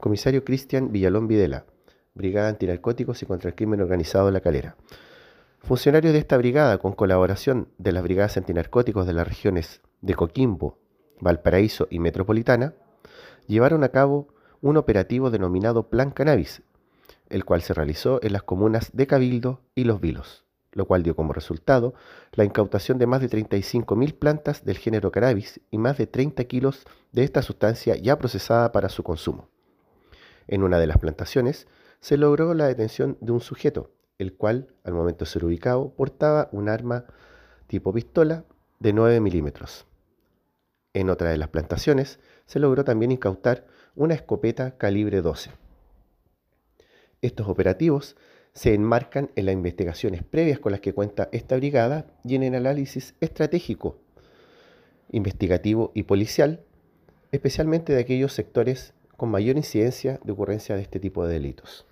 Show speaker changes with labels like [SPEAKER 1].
[SPEAKER 1] Comisario Cristian Villalón Videla, Brigada Antinarcóticos y contra el Crimen Organizado de La Calera. Funcionarios de esta brigada, con colaboración de las brigadas antinarcóticos de las regiones de Coquimbo, Valparaíso y Metropolitana, llevaron a cabo un operativo denominado Plan Cannabis, el cual se realizó en las comunas de Cabildo y Los Vilos, lo cual dio como resultado la incautación de más de 35.000 plantas del género cannabis y más de 30 kilos de esta sustancia ya procesada para su consumo. En una de las plantaciones se logró la detención de un sujeto, el cual, al momento de ser ubicado, portaba un arma tipo pistola de 9 milímetros. En otra de las plantaciones se logró también incautar una escopeta calibre 12. Estos operativos se enmarcan en las investigaciones previas con las que cuenta esta brigada y en el análisis estratégico, investigativo y policial, especialmente de aquellos sectores con mayor incidencia de ocurrencia de este tipo de delitos.